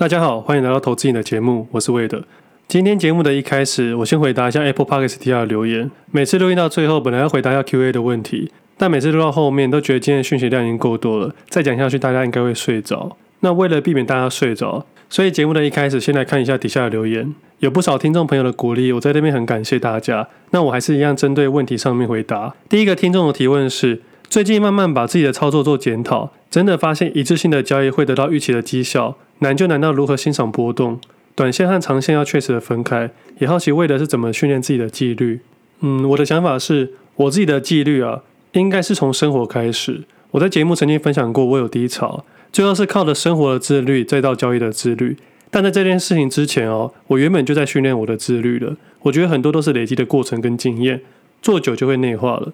大家好，欢迎来到投资瘾的节目，我是魏德。今天节目的一开始，我先回答一下 Apple Podcast 底下的留言。每次录音到最后，本来要回答一下 Q&A 的问题，但每次录到后面都觉得今天的讯息量已经够多了，再讲下去大家应该会睡着。那为了避免大家睡着，所以节目的一开始先来看一下底下的留言，有不少听众朋友的鼓励，我在这边很感谢大家。那我还是一样针对问题上面回答。第一个听众的提问是：最近慢慢把自己的操作做检讨，真的发现一致性的交易会得到预期的绩效。难就难到如何欣赏波动，短线和长线要确实的分开。也好奇为的是怎么训练自己的纪律。嗯，我的想法是，我自己的纪律啊，应该是从生活开始。我在节目曾经分享过，我有低潮，最后是靠着生活的自律，再到交易的自律。但在这件事情之前哦，我原本就在训练我的自律了。我觉得很多都是累积的过程跟经验，做久就会内化了。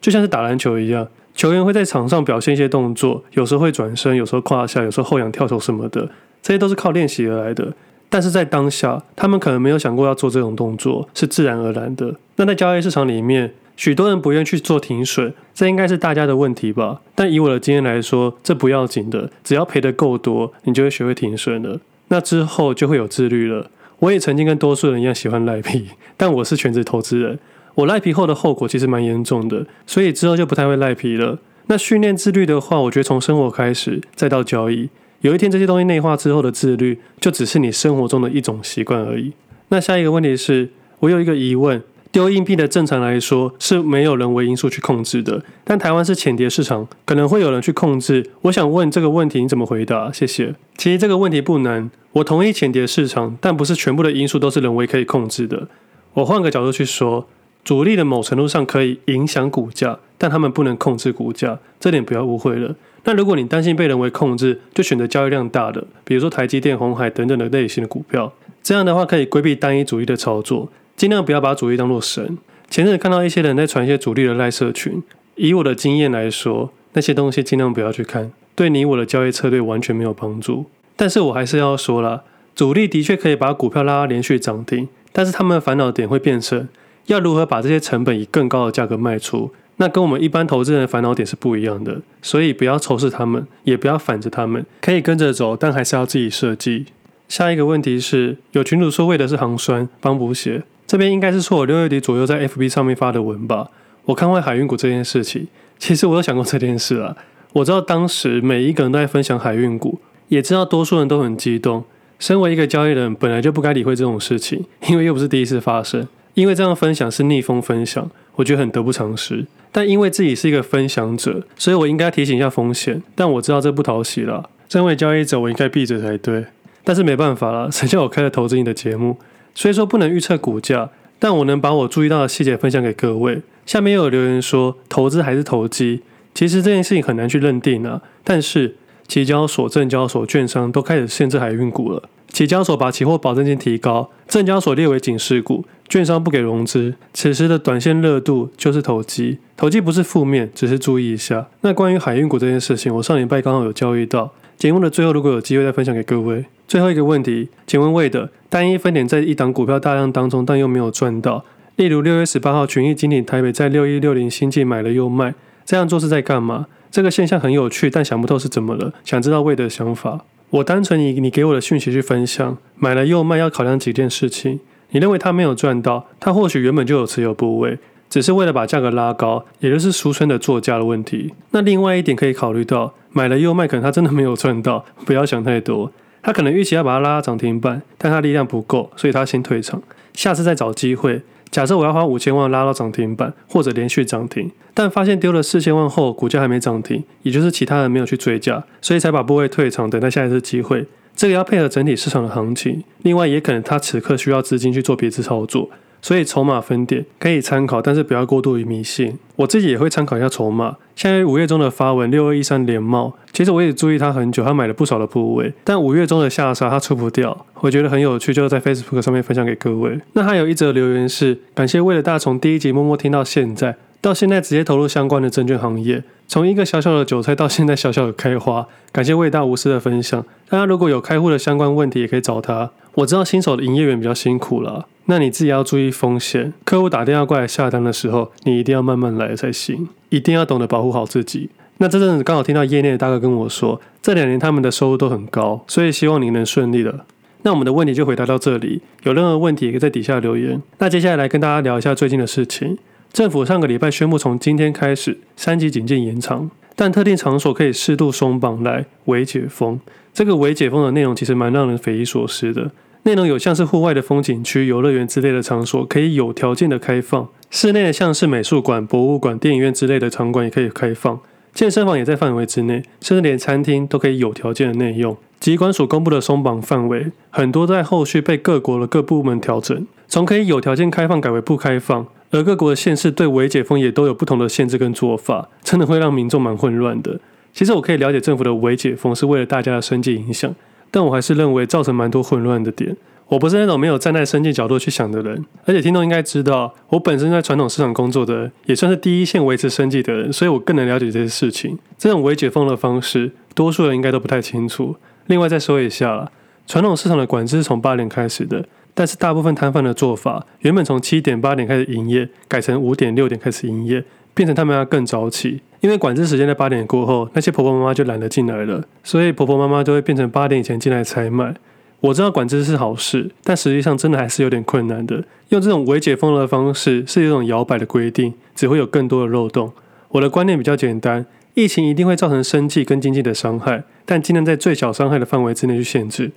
就像是打篮球一样，球员会在场上表现一些动作，有时候会转身，有时候胯下，有时候后仰跳投什么的。这些都是靠练习而来的，但是在当下，他们可能没有想过要做这种动作，是自然而然的。那在交易市场里面，许多人不愿去做停损，这应该是大家的问题吧？但以我的经验来说，这不要紧的，只要赔得够多，你就会学会停损了。那之后就会有自律了。我也曾经跟多数人一样喜欢赖皮，但我是全职投资人，我赖皮后的后果其实蛮严重的，所以之后就不太会赖皮了。那训练自律的话，我觉得从生活开始，再到交易。有一天这些东西内化之后的自律，就只是你生活中的一种习惯而已。那下一个问题是，我有一个疑问：丢硬币的正常来说是没有人为因素去控制的，但台湾是浅碟市场，可能会有人去控制。我想问这个问题你怎么回答？谢谢。其实这个问题不难，我同意浅碟市场，但不是全部的因素都是人为可以控制的。我换个角度去说，主力的某程度上可以影响股价，但他们不能控制股价，这点不要误会了。那如果你担心被人为控制，就选择交易量大的，比如说台积电、鸿海等等的类型的股票。这样的话可以规避单一主义的操作，尽量不要把主力当做神。前阵子看到一些人在传一些主力的赖社群，以我的经验来说，那些东西尽量不要去看，对你我的交易策略完全没有帮助。但是我还是要说了，主力的确可以把股票拉连续涨停，但是他们的烦恼点会变成要如何把这些成本以更高的价格卖出。那跟我们一般投资人的烦恼点是不一样的，所以不要仇视他们，也不要反着他们，可以跟着走，但还是要自己设计。下一个问题是，有群主说为的是航酸帮补血，这边应该是说我六月底左右在 FB 上面发的文吧。我看坏海运股这件事情，其实我有想过这件事啊。我知道当时每一个人都在分享海运股，也知道多数人都很激动。身为一个交易人，本来就不该理会这种事情，因为又不是第一次发生。因为这样分享是逆风分享，我觉得很得不偿失。但因为自己是一个分享者，所以我应该提醒一下风险。但我知道这不讨喜了。身为交易者，我应该闭嘴才对。但是没办法了，谁叫我开了投资你的节目？虽说不能预测股价，但我能把我注意到的细节分享给各位。下面又有留言说，投资还是投机？其实这件事情很难去认定啊。但是期交所、证交所、券商都开始限制海运股了。期交所把期货保证金提高，证交所列为警示股，券商不给融资。此时的短线热度就是投机，投机不是负面，只是注意一下。那关于海运股这件事情，我上礼拜刚好有交易到。节目的最后，如果有机会再分享给各位。最后一个问题，请问魏的，单一分点在一档股票大量当中，但又没有赚到，例如六月十八号群益金鼎台北在六一六零新进买了又卖，这样做是在干嘛？这个现象很有趣，但想不透是怎么了，想知道魏的想法。我单纯以你给我的讯息去分享，买了又卖要考量几件事情。你认为他没有赚到，他或许原本就有持有部位，只是为了把价格拉高，也就是俗称的作价的问题。那另外一点可以考虑到，买了又卖，可能他真的没有赚到，不要想太多。他可能预期要把它拉到涨停板，但他力量不够，所以他先退场，下次再找机会。假设我要花五千万拉到涨停板，或者连续涨停，但发现丢了四千万后，股价还没涨停，也就是其他人没有去追价，所以才把部位退场，等待下一次机会。这个要配合整体市场的行情，另外也可能他此刻需要资金去做别的操作。所以筹码分点可以参考，但是不要过度于迷信。我自己也会参考一下筹码。现在五月中的发文六二一三连帽，其实我也注意他很久，他买了不少的部位，但五月中的下杀他出不掉，我觉得很有趣，就在 Facebook 上面分享给各位。那还有一则留言是感谢为了大从第一集默默听到现在，到现在直接投入相关的证券行业，从一个小小的韭菜到现在小小的开花，感谢魏大无私的分享。大家如果有开户的相关问题，也可以找他。我知道新手的营业员比较辛苦了。那你自己要注意风险，客户打电话过来下单的时候，你一定要慢慢来才行，一定要懂得保护好自己。那这阵子刚好听到业内的大哥跟我说，这两年他们的收入都很高，所以希望你能顺利了。那我们的问题就回答到这里，有任何问题也可以在底下留言。那接下来来跟大家聊一下最近的事情。政府上个礼拜宣布，从今天开始三级警戒延长，但特定场所可以适度松绑来微解封。这个微解封的内容其实蛮让人匪夷所思的。内容有像是户外的风景区、游乐园之类的场所可以有条件的开放，室内的像是美术馆、博物馆、电影院之类的场馆也可以开放，健身房也在范围之内，甚至连餐厅都可以有条件的内用。疾管署公布的松绑范围，很多在后续被各国的各部门调整，从可以有条件开放改为不开放，而各国的县市对微解封也都有不同的限制跟做法，真的会让民众蛮混乱的。其实我可以了解政府的微解封是为了大家的生计影响。但我还是认为造成蛮多混乱的点。我不是那种没有站在生计角度去想的人，而且听众应该知道，我本身在传统市场工作的，也算是第一线维持生计的人，所以我更能了解这些事情。这种微解封的方式，多数人应该都不太清楚。另外再说一下，传统市场的管制是从八年开始的，但是大部分摊贩的做法，原本从七点八点开始营业，改成五点六点开始营业。变成他们要更早起，因为管制时间在八点过后，那些婆婆妈妈就懒得进来了，所以婆婆妈妈都会变成八点以前进来采买。我知道管制是好事，但实际上真的还是有点困难的。用这种微解封的方式是一种摇摆的规定，只会有更多的漏洞。我的观念比较简单，疫情一定会造成生计跟经济的伤害，但尽量在最小伤害的范围之内去限制，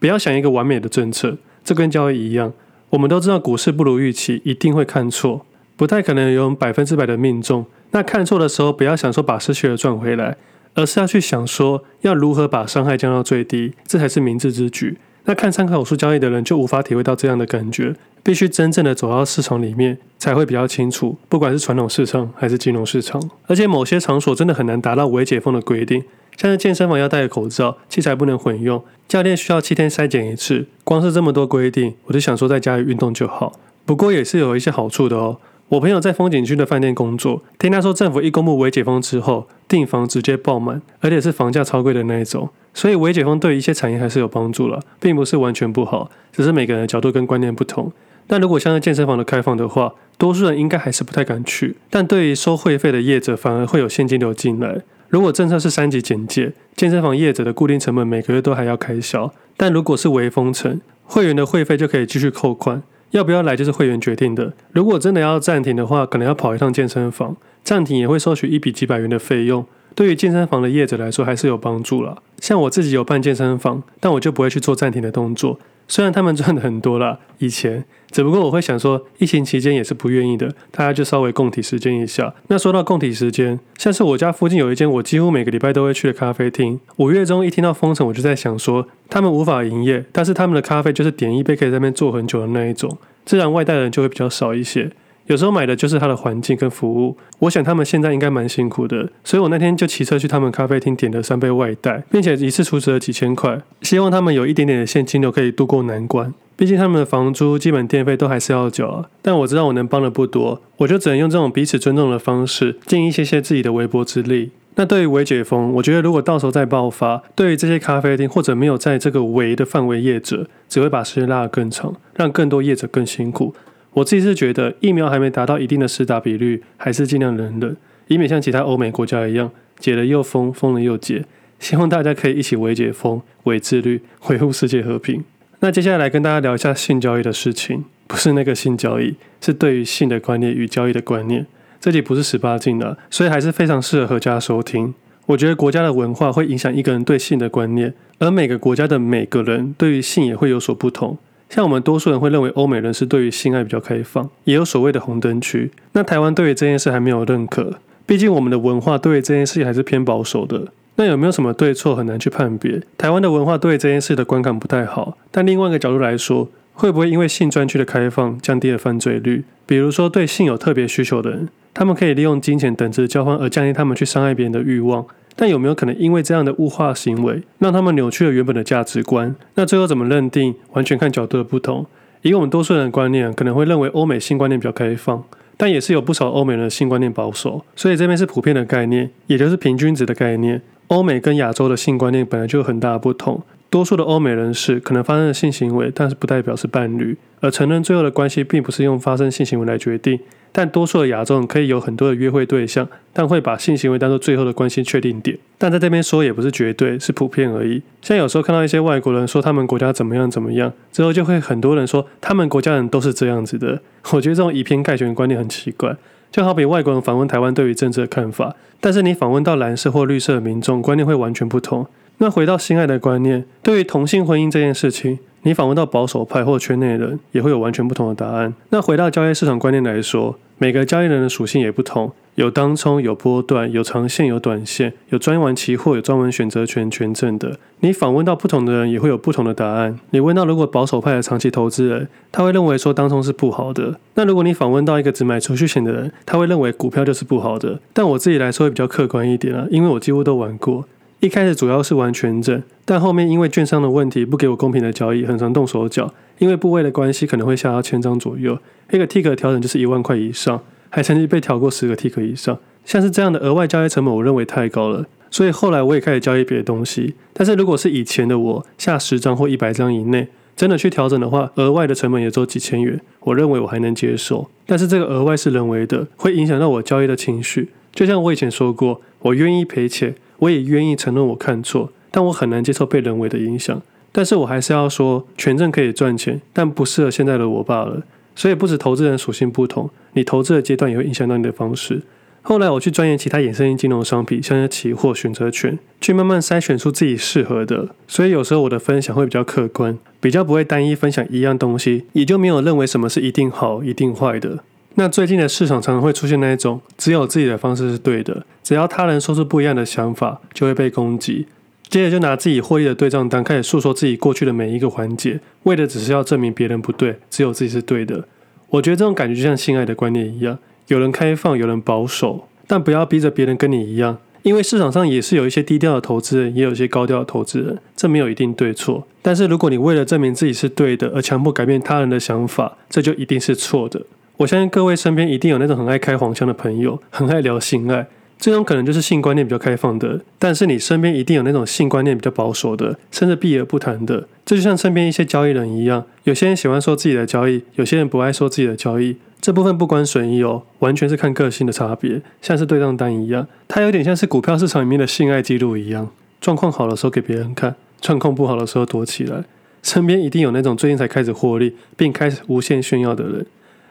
不要想一个完美的政策。这跟交易一样，我们都知道股市不如预期，一定会看错。不太可能有百分之百的命中。那看错的时候，不要想说把失去的赚回来，而是要去想说要如何把伤害降到最低，这才是明智之举。那看参考书交易的人就无法体会到这样的感觉，必须真正的走到市场里面才会比较清楚。不管是传统市场还是金融市场，而且某些场所真的很难达到微解封的规定，像是健身房要戴口罩，器材不能混用，教练需要七天筛检一次。光是这么多规定，我就想说在家里运动就好。不过也是有一些好处的哦。我朋友在风景区的饭店工作，听他说，政府一公布微解封之后，订房直接爆满，而且是房价超贵的那一种。所以微解封对一些产业还是有帮助了，并不是完全不好，只是每个人的角度跟观念不同。但如果像是健身房的开放的话，多数人应该还是不太敢去。但对于收会费的业者，反而会有现金流进来。如果政策是三级警戒，健身房业者的固定成本每个月都还要开销。但如果是微封城，会员的会费就可以继续扣款。要不要来就是会员决定的。如果真的要暂停的话，可能要跑一趟健身房，暂停也会收取一笔几百元的费用。对于健身房的业者来说，还是有帮助了。像我自己有办健身房，但我就不会去做暂停的动作。虽然他们赚的很多啦，以前，只不过我会想说，疫情期间也是不愿意的，大家就稍微共体时间一下。那说到共体时间，像是我家附近有一间我几乎每个礼拜都会去的咖啡厅，五月中一听到封城，我就在想说，他们无法营业，但是他们的咖啡就是点一杯可以在那边坐很久的那一种，自然外带的人就会比较少一些。有时候买的就是它的环境跟服务，我想他们现在应该蛮辛苦的，所以我那天就骑车去他们咖啡厅点了三杯外带，并且一次出资了几千块，希望他们有一点点的现金流可以度过难关。毕竟他们的房租、基本电费都还是要缴啊。但我知道我能帮的不多，我就只能用这种彼此尊重的方式，尽一些些自己的微薄之力。那对于微解封，我觉得如果到时候再爆发，对于这些咖啡厅或者没有在这个围的范围业者，只会把时间拉得更长，让更多业者更辛苦。我自己是觉得疫苗还没达到一定的施打比率，还是尽量忍忍，以免像其他欧美国家一样解了又封，封了又解。希望大家可以一起微解封、微自律，维护世界和平。那接下来跟大家聊一下性交易的事情，不是那个性交易，是对于性的观念与交易的观念。这里不是十八禁的，所以还是非常适合合家收听。我觉得国家的文化会影响一个人对性的观念，而每个国家的每个人对于性也会有所不同。像我们多数人会认为欧美人是对于性爱比较开放，也有所谓的红灯区。那台湾对于这件事还没有认可，毕竟我们的文化对于这件事还是偏保守的。那有没有什么对错很难去判别？台湾的文化对于这件事的观感不太好。但另外一个角度来说，会不会因为性专区的开放降低了犯罪率？比如说对性有特别需求的人，他们可以利用金钱等值交换而降低他们去伤害别人的欲望。但有没有可能因为这样的物化行为，让他们扭曲了原本的价值观？那最后怎么认定？完全看角度的不同。以我们多数人的观念，可能会认为欧美性观念比较开放，但也是有不少欧美人的性观念保守。所以这边是普遍的概念，也就是平均值的概念。欧美跟亚洲的性观念本来就有很大的不同。多数的欧美人士可能发生了性行为，但是不代表是伴侣，而承认最后的关系并不是用发生性行为来决定。但多数的亚洲人可以有很多的约会对象，但会把性行为当做最后的关系确定点。但在这边说也不是绝对，是普遍而已。像有时候看到一些外国人说他们国家怎么样怎么样，之后就会很多人说他们国家人都是这样子的。我觉得这种以偏概全的观念很奇怪。就好比外国人访问台湾对于政治的看法，但是你访问到蓝色或绿色的民众，观念会完全不同。那回到心爱的观念，对于同性婚姻这件事情，你访问到保守派或圈内人，也会有完全不同的答案。那回到交易市场观念来说，每个交易人的属性也不同，有当冲、有波段、有长线、有短线，有专玩期货、有专玩选择权、权证的。你访问到不同的人，也会有不同的答案。你问到如果保守派的长期投资人，他会认为说当冲是不好的。那如果你访问到一个只买储蓄险的人，他会认为股票就是不好的。但我自己来说会比较客观一点啊，因为我几乎都玩过。一开始主要是玩权证，但后面因为券商的问题不给我公平的交易，很常动手脚。因为部位的关系，可能会下到千张左右，一个 tick 调整就是一万块以上，还曾经被调过十个 tick 以上。像是这样的额外交易成本，我认为太高了，所以后来我也开始交易别的东西。但是如果是以前的我，下十张或一百张以内，真的去调整的话，额外的成本也只有几千元，我认为我还能接受。但是这个额外是人为的，会影响到我交易的情绪。就像我以前说过，我愿意赔钱。我也愿意承认我看错，但我很难接受被人为的影响。但是我还是要说，权证可以赚钱，但不适合现在的我罢了。所以不止投资人属性不同，你投资的阶段也会影响到你的方式。后来我去钻研其他衍生性金融商品，像是期货、选择权，去慢慢筛选出自己适合的。所以有时候我的分享会比较客观，比较不会单一分享一样东西，也就没有认为什么是一定好、一定坏的。那最近的市场常常会出现那一种，只有自己的方式是对的，只要他人说出不一样的想法，就会被攻击。接着就拿自己获利的对账单开始诉说自己过去的每一个环节，为的只是要证明别人不对，只有自己是对的。我觉得这种感觉就像性爱的观念一样，有人开放，有人保守，但不要逼着别人跟你一样，因为市场上也是有一些低调的投资人，也有一些高调的投资人，这没有一定对错。但是如果你为了证明自己是对的而强迫改变他人的想法，这就一定是错的。我相信各位身边一定有那种很爱开黄腔的朋友，很爱聊性爱，这种可能就是性观念比较开放的。但是你身边一定有那种性观念比较保守的，甚至避而不谈的。这就像身边一些交易人一样，有些人喜欢说自己的交易，有些人不爱说自己的交易。这部分不关损益哦，完全是看个性的差别。像是对账单一样，它有点像是股票市场里面的性爱记录一样，状况好的时候给别人看，状况不好的时候躲起来。身边一定有那种最近才开始获利，并开始无限炫耀的人。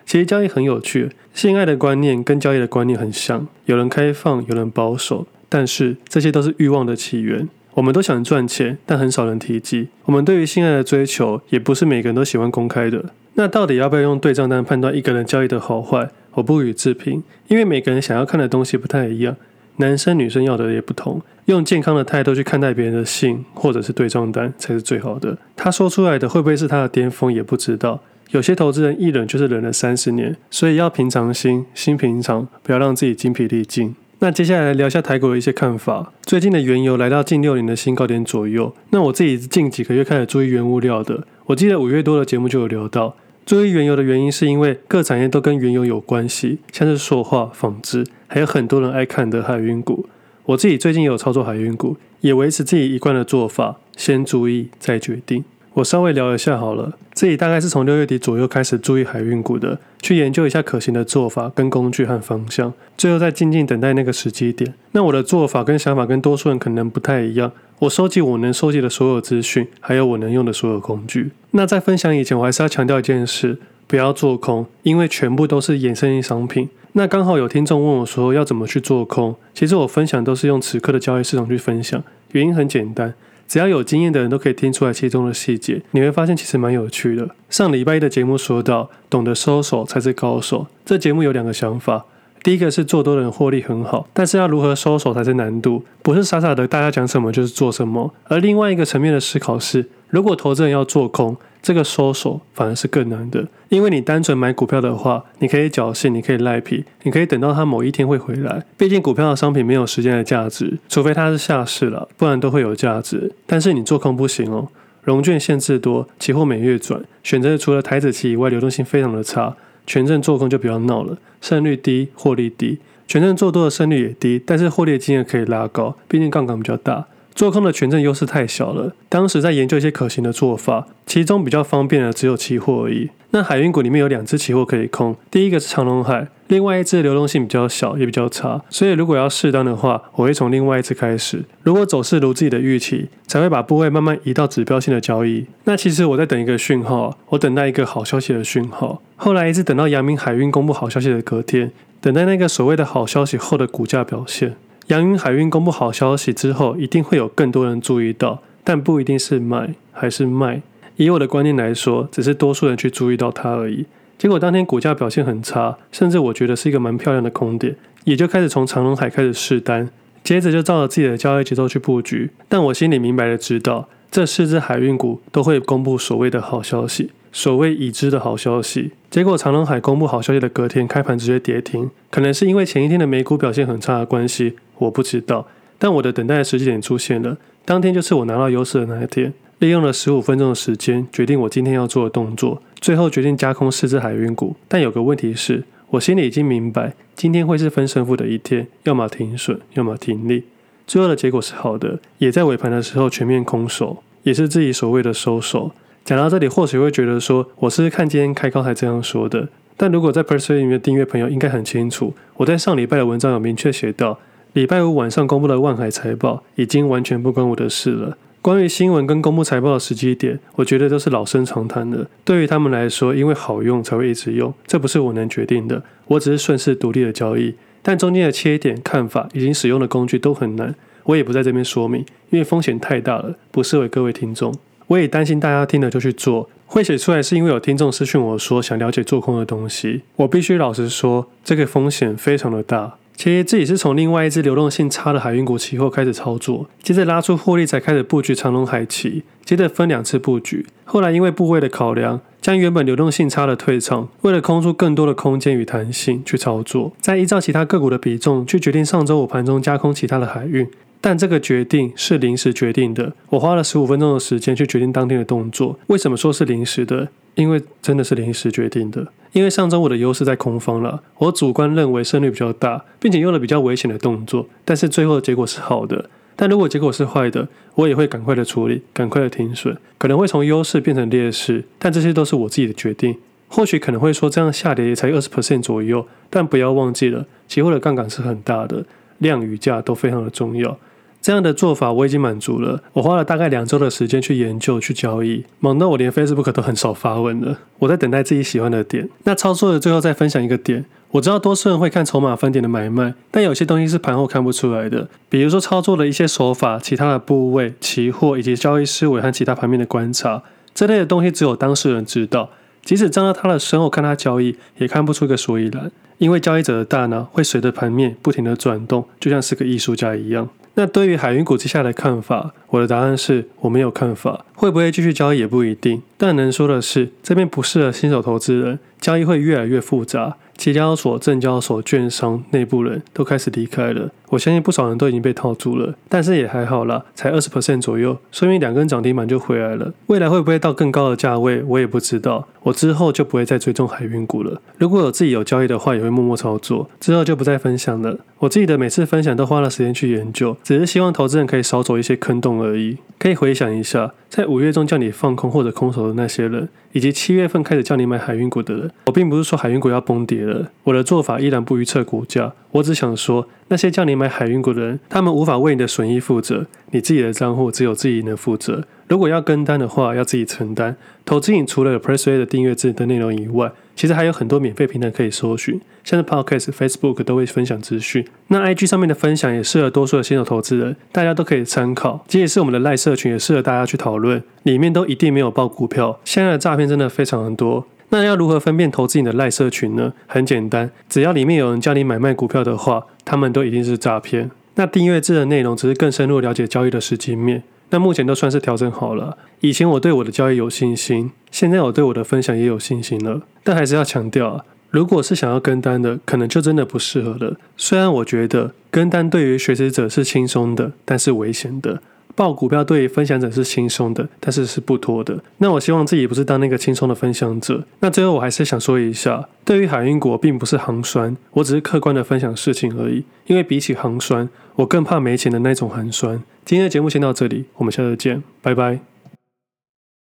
其实交易很有趣，性爱的观念跟交易的观念很像，有人开放，有人保守，但是这些都是欲望的起源。我们都想赚钱，但很少人提及。我们对于性爱的追求，也不是每个人都喜欢公开的。那到底要不要用对账单判断一个人交易的好坏？我不予置评，因为每个人想要看的东西不太一样，男生女生要的也不同。用健康的态度去看待别人的性，或者是对账单，才是最好的。他说出来的会不会是他的巅峰，也不知道。有些投资人一忍就是忍了三十年，所以要平常心，心平常，不要让自己精疲力尽。那接下来聊一下台股的一些看法。最近的原油来到近六年的新高点左右。那我自己近几个月开始注意原物料的，我记得五月多的节目就有聊到，注意原油的原因是因为各产业都跟原油有关系，像是塑化、纺织，还有很多人爱看的海运股。我自己最近也有操作海运股，也维持自己一贯的做法，先注意再决定。我稍微聊一下好了，自己大概是从六月底左右开始注意海运股的，去研究一下可行的做法跟工具和方向，最后再静静等待那个时机点。那我的做法跟想法跟多数人可能不太一样，我收集我能收集的所有资讯，还有我能用的所有工具。那在分享以前，我还是要强调一件事，不要做空，因为全部都是衍生性商品。那刚好有听众问我说要怎么去做空，其实我分享都是用此刻的交易市场去分享，原因很简单。只要有经验的人都可以听出来其中的细节，你会发现其实蛮有趣的。上礼拜一的节目说到，懂得收手才是高手。这节目有两个想法，第一个是做多的人获利很好，但是要如何收手才是难度，不是傻傻的大家讲什么就是做什么。而另外一个层面的思考是，如果投资人要做空，这个收手反而是更难的，因为你单纯买股票的话，你可以侥幸，你可以赖皮，你可以等到它某一天会回来。毕竟股票的商品没有时间的价值，除非它是下市了，不然都会有价值。但是你做空不行哦，融券限制多，期货每月转，选择除了台指期以外，流动性非常的差。权证做空就比较闹了，胜率低，获利低。权证做多的胜率也低，但是获利的金额可以拉高，毕竟杠杆比较大。做空的权证优势太小了。当时在研究一些可行的做法，其中比较方便的只有期货而已。那海运股里面有两只期货可以空，第一个是长荣海，另外一只流动性比较小，也比较差。所以如果要适当的话，我会从另外一只开始。如果走势如自己的预期，才会把部位慢慢移到指标性的交易。那其实我在等一个讯号，我等待一个好消息的讯号。后来一直等到阳明海运公布好消息的隔天，等待那个所谓的好消息后的股价表现。阳明海运公布好消息之后，一定会有更多人注意到，但不一定是买还是卖。以我的观念来说，只是多数人去注意到它而已。结果当天股价表现很差，甚至我觉得是一个蛮漂亮的空点，也就开始从长隆海开始试单，接着就照着自己的交易节奏去布局。但我心里明白的知道，这四只海运股都会公布所谓的好消息，所谓已知的好消息。结果长隆海公布好消息的隔天开盘直接跌停，可能是因为前一天的美股表现很差的关系，我不知道。但我的等待时机点出现了，当天就是我拿到优势的那一天。利用了十五分钟的时间，决定我今天要做的动作，最后决定加空四只海运股。但有个问题是，我心里已经明白，今天会是分胜负的一天，要么停损，要么停利。最后的结果是好的，也在尾盘的时候全面空手，也是自己所谓的收手。讲到这里，或许会觉得说，我是看今天开高才这样说的。但如果在 Persuade 里面订阅朋友应该很清楚，我在上礼拜的文章有明确写到，礼拜五晚上公布的万海财报已经完全不关我的事了。关于新闻跟公布财报的时机点，我觉得都是老生常谈的。对于他们来说，因为好用才会一直用，这不是我能决定的。我只是顺势独立的交易，但中间的切点、看法以及使用的工具都很难，我也不在这边说明，因为风险太大了，不适合各位听众。我也担心大家听了就去做，会写出来是因为有听众私讯我说想了解做空的东西。我必须老实说，这个风险非常的大。其实自己是从另外一支流动性差的海运股期货开始操作，接着拉出获利才开始布局长荣海期，接着分两次布局。后来因为部位的考量，将原本流动性差的退场，为了空出更多的空间与弹性去操作，再依照其他个股的比重去决定上周五盘中加空其他的海运。但这个决定是临时决定的，我花了十五分钟的时间去决定当天的动作。为什么说是临时的？因为真的是临时决定的。因为上周我的优势在空方了，我主观认为胜率比较大，并且用了比较危险的动作，但是最后的结果是好的。但如果结果是坏的，我也会赶快的处理，赶快的停损，可能会从优势变成劣势。但这些都是我自己的决定。或许可能会说这样下跌也才二十 percent 左右，但不要忘记了，期货的杠杆是很大的，量与价都非常的重要。这样的做法我已经满足了。我花了大概两周的时间去研究、去交易，忙到我连 Facebook 都很少发文了。我在等待自己喜欢的点。那操作的最后再分享一个点，我知道多数人会看筹码分点的买卖，但有些东西是盘后看不出来的，比如说操作的一些手法、其他的部位、期货以及交易思维和其他盘面的观察，这类的东西只有当事人知道。即使站在他的身后看他交易，也看不出个所以然，因为交易者的大脑会随着盘面不停地转动，就像是个艺术家一样。那对于海运股接下来的看法，我的答案是我没有看法，会不会继续交易也不一定。但能说的是，这边不适合新手投资人，交易会越来越复杂。期交所、证交所、券商内部人都开始离开了，我相信不少人都已经被套住了，但是也还好啦，才二十 percent 左右，说明两根涨停板就回来了。未来会不会到更高的价位，我也不知道。我之后就不会再追踪海运股了。如果有自己有交易的话，也会默默操作。之后就不再分享了。我自己的每次分享都花了时间去研究，只是希望投资人可以少走一些坑洞而已。可以回想一下，在五月中叫你放空或者空手的那些人，以及七月份开始叫你买海运股的人，我并不是说海运股要崩跌了，我的做法依然不预测股价。我只想说，那些叫你买海运股的人，他们无法为你的损益负责，你自己的账户只有自己能负责。如果要跟单的话，要自己承担。投资瘾除了有 Pressway 的订阅制的内容以外，其实还有很多免费平台可以搜寻，像是 Podcast、Facebook 都会分享资讯。那 IG 上面的分享也适合多数的新手投资人，大家都可以参考。即使是我们的赖社群，也适合大家去讨论。里面都一定没有报股票，现在的诈骗真的非常的多。那要如何分辨投资你的赖社群呢？很简单，只要里面有人叫你买卖股票的话，他们都一定是诈骗。那订阅制的内容只是更深入了解交易的实际面。那目前都算是调整好了。以前我对我的交易有信心，现在我对我的分享也有信心了。但还是要强调啊，如果是想要跟单的，可能就真的不适合了。虽然我觉得跟单对于学习者是轻松的，但是危险的。爆股票对分享者是轻松的，但是是不妥的。那我希望自己不是当那个轻松的分享者。那最后我还是想说一下，对于海运股并不是寒酸，我只是客观的分享事情而已。因为比起寒酸，我更怕没钱的那种寒酸。今天的节目先到这里，我们下次见，拜拜。